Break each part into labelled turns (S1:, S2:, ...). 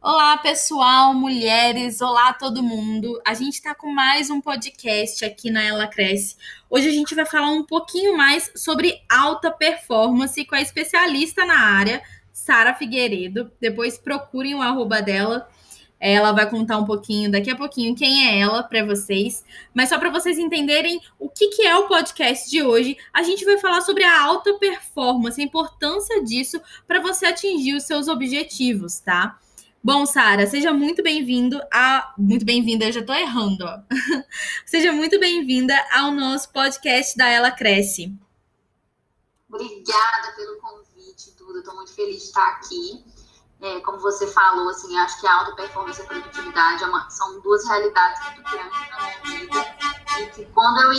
S1: Olá, pessoal, mulheres, olá todo mundo. A gente está com mais um podcast aqui na Ela Cresce. Hoje a gente vai falar um pouquinho mais sobre alta performance com a especialista na área, Sara Figueiredo. Depois procurem o arroba dela. Ela vai contar um pouquinho daqui a pouquinho quem é ela para vocês. Mas só para vocês entenderem o que, que é o podcast de hoje, a gente vai falar sobre a alta performance, a importância disso para você atingir os seus objetivos, tá? Bom, Sara, seja muito bem-vindo a. Muito bem-vinda, eu já tô errando, ó. seja muito bem-vinda ao nosso podcast da Ela Cresce.
S2: Obrigada pelo convite, Duda. Estou muito feliz de estar aqui. É, como você falou, assim, acho que a alta performance e a produtividade é uma, são duas realidades muito grandes na minha vida. E que quando eu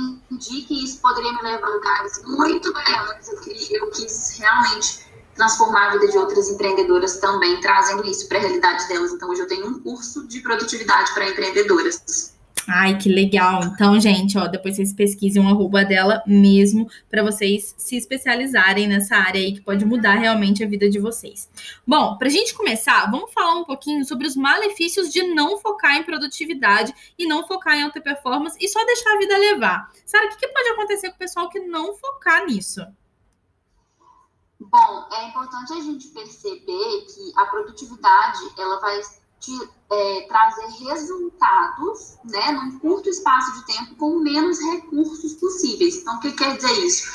S2: entendi que isso poderia me levar a lugares muito melhores, eu quis realmente transformar a vida de outras empreendedoras também, trazendo isso para a realidade delas. Então, hoje eu tenho um curso de produtividade para empreendedoras.
S1: Ai, que legal. Então, gente, ó, depois vocês pesquisem o arroba dela mesmo para vocês se especializarem nessa área aí que pode mudar realmente a vida de vocês. Bom, para a gente começar, vamos falar um pouquinho sobre os malefícios de não focar em produtividade e não focar em alta performance e só deixar a vida levar. Sara, o que, que pode acontecer com o pessoal que não focar nisso?
S2: Bom, é importante a gente perceber que a produtividade ela vai te é, trazer resultados né, num curto espaço de tempo com menos recursos possíveis. Então, o que quer dizer isso?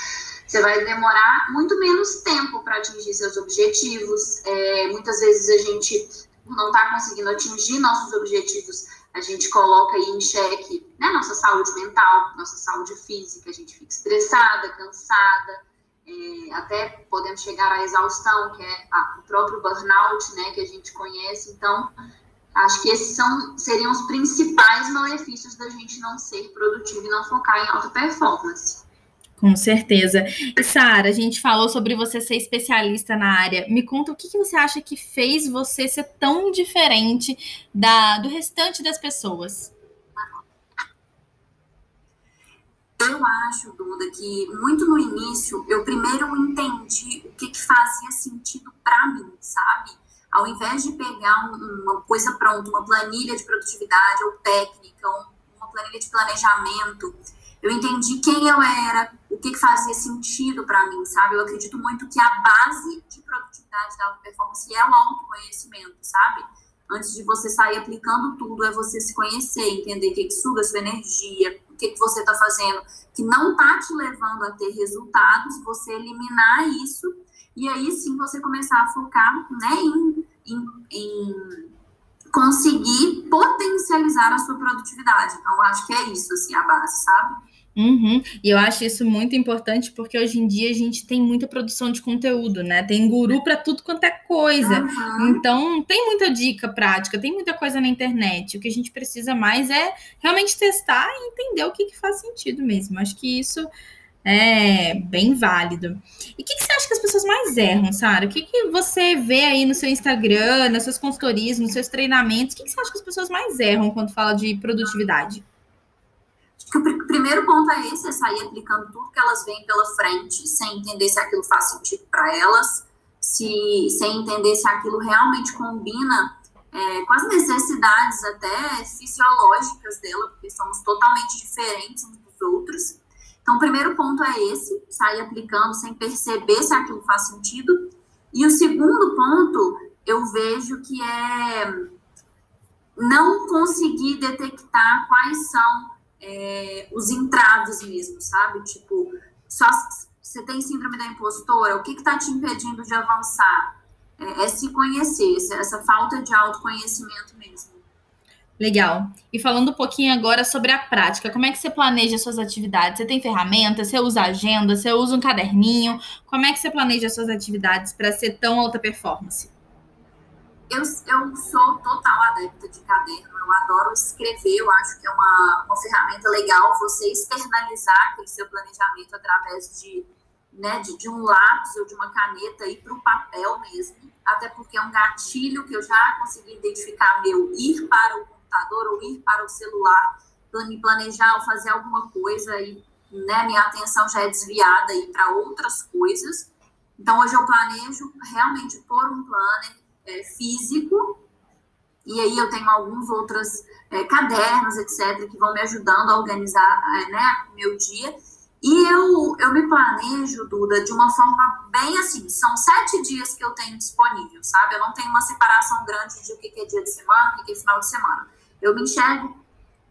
S2: Você vai demorar muito menos tempo para atingir seus objetivos. É, muitas vezes a gente não está conseguindo atingir nossos objetivos, a gente coloca aí em xeque né, nossa saúde mental, nossa saúde física, a gente fica estressada, cansada até podemos chegar à exaustão, que é a, o próprio burnout, né, que a gente conhece. Então, acho que esses são, seriam os principais malefícios da gente não ser produtivo e não focar em alta performance.
S1: Com certeza. E Sara, a gente falou sobre você ser especialista na área. Me conta o que, que você acha que fez você ser tão diferente da, do restante das pessoas.
S2: Eu acho, Duda, que muito no início eu primeiro entendi o que, que fazia sentido para mim, sabe? Ao invés de pegar uma coisa pronta, uma planilha de produtividade ou técnica, uma planilha de planejamento, eu entendi quem eu era, o que, que fazia sentido para mim, sabe? Eu acredito muito que a base de produtividade da performance é o autoconhecimento, sabe? Antes de você sair aplicando tudo, é você se conhecer, entender o que, que suga a sua energia, que, que você está fazendo que não está te levando a ter resultados, você eliminar isso e aí sim você começar a focar né, em, em, em conseguir potencializar a sua produtividade. Então, acho que é isso, assim, a base, sabe?
S1: Uhum. E eu acho isso muito importante porque hoje em dia a gente tem muita produção de conteúdo, né? Tem guru para tudo quanto é coisa. Uhum. Então, tem muita dica prática, tem muita coisa na internet. O que a gente precisa mais é realmente testar e entender o que, que faz sentido mesmo. Acho que isso é bem válido. E o que, que, você acha que as pessoas mais erram, Sara? O que, que você vê aí no seu Instagram, nas suas consultorias, nos seus treinamentos? O que, que você acha que as pessoas mais erram quando fala de produtividade?
S2: Que o primeiro ponto é esse, é sair aplicando tudo que elas veem pela frente, sem entender se aquilo faz sentido para elas, se, sem entender se aquilo realmente combina é, com as necessidades até fisiológicas dela, porque somos totalmente diferentes uns dos outros. Então, o primeiro ponto é esse, sair aplicando sem perceber se aquilo faz sentido. E o segundo ponto, eu vejo que é não conseguir detectar quais são é, os entraves mesmo, sabe? Tipo, só você tem síndrome da impostora, o que está te impedindo de avançar? É, é se conhecer, essa falta de autoconhecimento mesmo.
S1: Legal. E falando um pouquinho agora sobre a prática, como é que você planeja suas atividades? Você tem ferramentas? Você usa agenda? Você usa um caderninho? Como é que você planeja suas atividades para ser tão alta performance?
S2: Eu, eu sou total adepta de caderno, eu adoro escrever, eu acho que é uma, uma ferramenta legal você externalizar aquele seu planejamento através de, né, de, de um lápis ou de uma caneta e para o papel mesmo, até porque é um gatilho que eu já consegui identificar meu ir para o computador ou ir para o celular, me planejar ou fazer alguma coisa e né, minha atenção já é desviada para outras coisas. Então, hoje eu planejo realmente por um planner, é, físico, e aí eu tenho alguns outros é, cadernos, etc., que vão me ajudando a organizar é, né, meu dia. E eu, eu me planejo, Duda, de uma forma bem assim, são sete dias que eu tenho disponível, sabe? Eu não tenho uma separação grande de o que é dia de semana, o que é final de semana. Eu me enxergo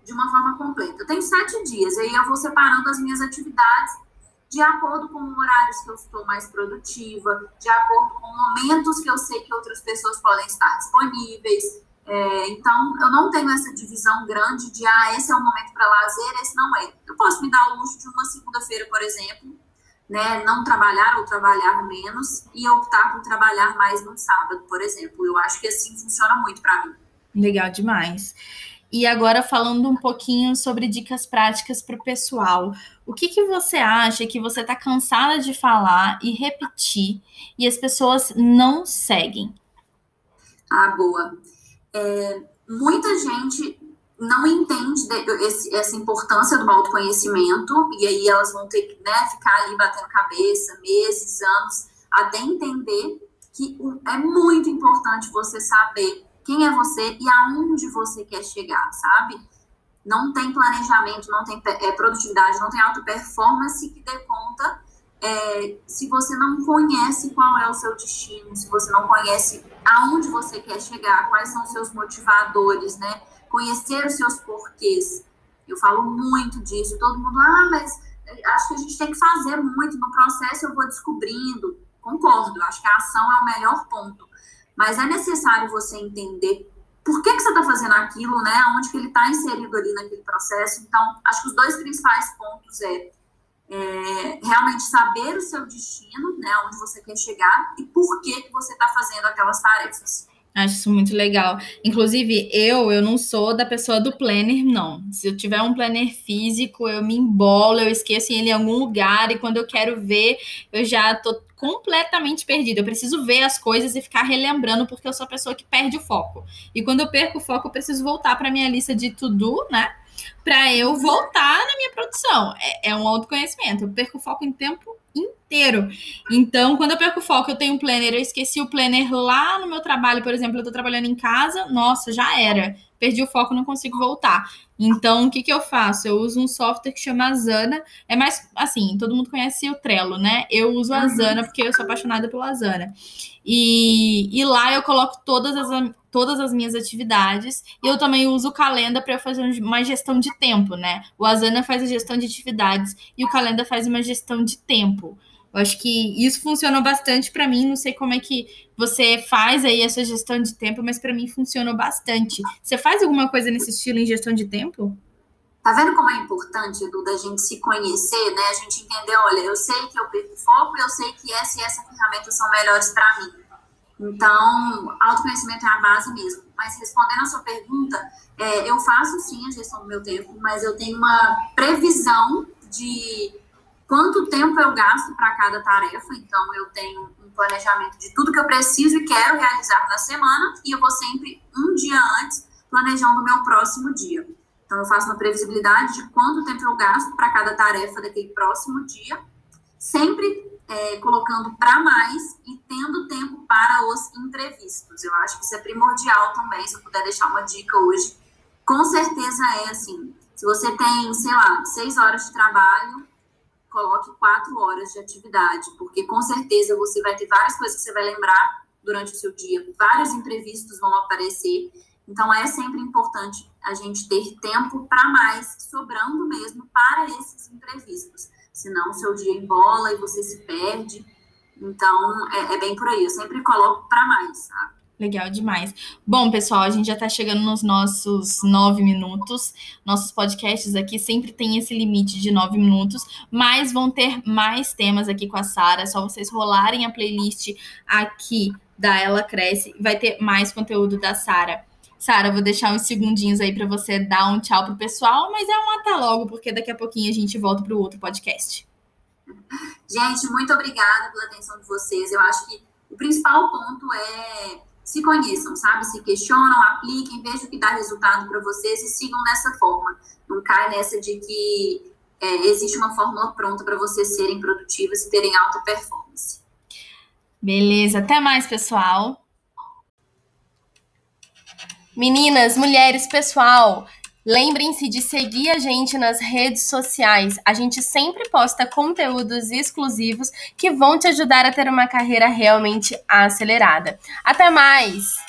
S2: de uma forma completa. Eu tenho sete dias, e aí eu vou separando as minhas atividades de acordo com horários que eu estou mais produtiva, de acordo com momentos que eu sei que outras pessoas podem estar disponíveis. É, então, eu não tenho essa divisão grande de, ah, esse é o momento para lazer, esse não é. Eu posso me dar o luxo de uma segunda-feira, por exemplo, né, não trabalhar ou trabalhar menos e optar por trabalhar mais no sábado, por exemplo. Eu acho que assim funciona muito para mim.
S1: Legal demais. E agora falando um pouquinho sobre dicas práticas para o pessoal. O que, que você acha que você está cansada de falar e repetir e as pessoas não seguem?
S2: Ah, boa. É, muita gente não entende esse, essa importância do autoconhecimento e aí elas vão ter que né, ficar ali batendo cabeça meses, anos, até entender que é muito importante você saber quem é você e aonde você quer chegar, sabe? Não tem planejamento, não tem é, produtividade, não tem auto performance que dê conta é, se você não conhece qual é o seu destino, se você não conhece aonde você quer chegar, quais são os seus motivadores, né? Conhecer os seus porquês. Eu falo muito disso. Todo mundo, ah, mas acho que a gente tem que fazer muito. No processo eu vou descobrindo. Concordo, acho que a ação é o melhor ponto. Mas é necessário você entender por que, que você está fazendo aquilo, né? Onde que ele está inserido ali naquele processo. Então, acho que os dois principais pontos é, é realmente saber o seu destino, né? Onde você quer chegar e por que, que você está fazendo aquelas tarefas.
S1: Acho isso muito legal. Inclusive, eu, eu não sou da pessoa do planner, não. Se eu tiver um planner físico, eu me embolo, eu esqueço ele em algum lugar e quando eu quero ver, eu já tô completamente perdida. Eu preciso ver as coisas e ficar relembrando porque eu sou a pessoa que perde o foco. E quando eu perco o foco, eu preciso voltar para minha lista de to-do, né? Para eu voltar na minha produção. É, é um autoconhecimento. Eu perco o foco em tempo inteiro. Então, quando eu perco o foco, eu tenho um planner, eu esqueci o planner lá no meu trabalho, por exemplo, eu tô trabalhando em casa, nossa, já era. Perdi o foco, não consigo voltar. Então, o que, que eu faço? Eu uso um software que chama Asana. É mais assim, todo mundo conhece o Trello, né? Eu uso a Asana porque eu sou apaixonada pela Asana. E, e lá eu coloco todas as, todas as minhas atividades. E eu também uso o Calenda para fazer uma gestão de tempo, né? O Asana faz a gestão de atividades e o Calenda faz uma gestão de tempo. Eu acho que isso funcionou bastante para mim. Não sei como é que você faz aí essa gestão de tempo, mas para mim funcionou bastante. Você faz alguma coisa nesse estilo em gestão de tempo?
S2: Tá vendo como é importante, Edu, da gente se conhecer, né? A gente entender, olha, eu sei que eu perco foco, eu sei que essa e essa ferramenta são melhores para mim. Então, autoconhecimento é a base mesmo. Mas respondendo a sua pergunta, é, eu faço sim a gestão do meu tempo, mas eu tenho uma previsão de quanto tempo eu gasto para cada tarefa. Então, eu tenho um planejamento de tudo que eu preciso e quero realizar na semana, e eu vou sempre um dia antes planejando o meu próximo dia. Então, eu faço uma previsibilidade de quanto tempo eu gasto para cada tarefa daquele próximo dia, sempre é, colocando para mais e tendo tempo para os imprevistos. Eu acho que isso é primordial também, se eu puder deixar uma dica hoje. Com certeza é assim, se você tem, sei lá, seis horas de trabalho, coloque quatro horas de atividade, porque com certeza você vai ter várias coisas que você vai lembrar durante o seu dia, vários imprevistos vão aparecer. Então é sempre importante a gente ter tempo para mais, sobrando mesmo para esses imprevistos. Senão o seu dia embola e você se perde. Então é, é bem por aí. Eu sempre coloco para mais, sabe?
S1: Legal demais. Bom, pessoal, a gente já está chegando nos nossos nove minutos. Nossos podcasts aqui sempre tem esse limite de nove minutos, mas vão ter mais temas aqui com a Sara. É só vocês rolarem a playlist aqui da Ela Cresce, vai ter mais conteúdo da Sara. Sara, vou deixar uns segundinhos aí para você dar um tchau pro pessoal, mas é um até logo, porque daqui a pouquinho a gente volta para o outro podcast.
S2: Gente, muito obrigada pela atenção de vocês. Eu acho que o principal ponto é se conheçam, sabe? Se questionam, apliquem, vejam o que dá resultado para vocês e sigam dessa forma. Não cai nessa de que é, existe uma fórmula pronta para vocês serem produtivas e terem alta performance.
S1: Beleza, até mais, pessoal.
S3: Meninas, mulheres, pessoal, lembrem-se de seguir a gente nas redes sociais. A gente sempre posta conteúdos exclusivos que vão te ajudar a ter uma carreira realmente acelerada. Até mais!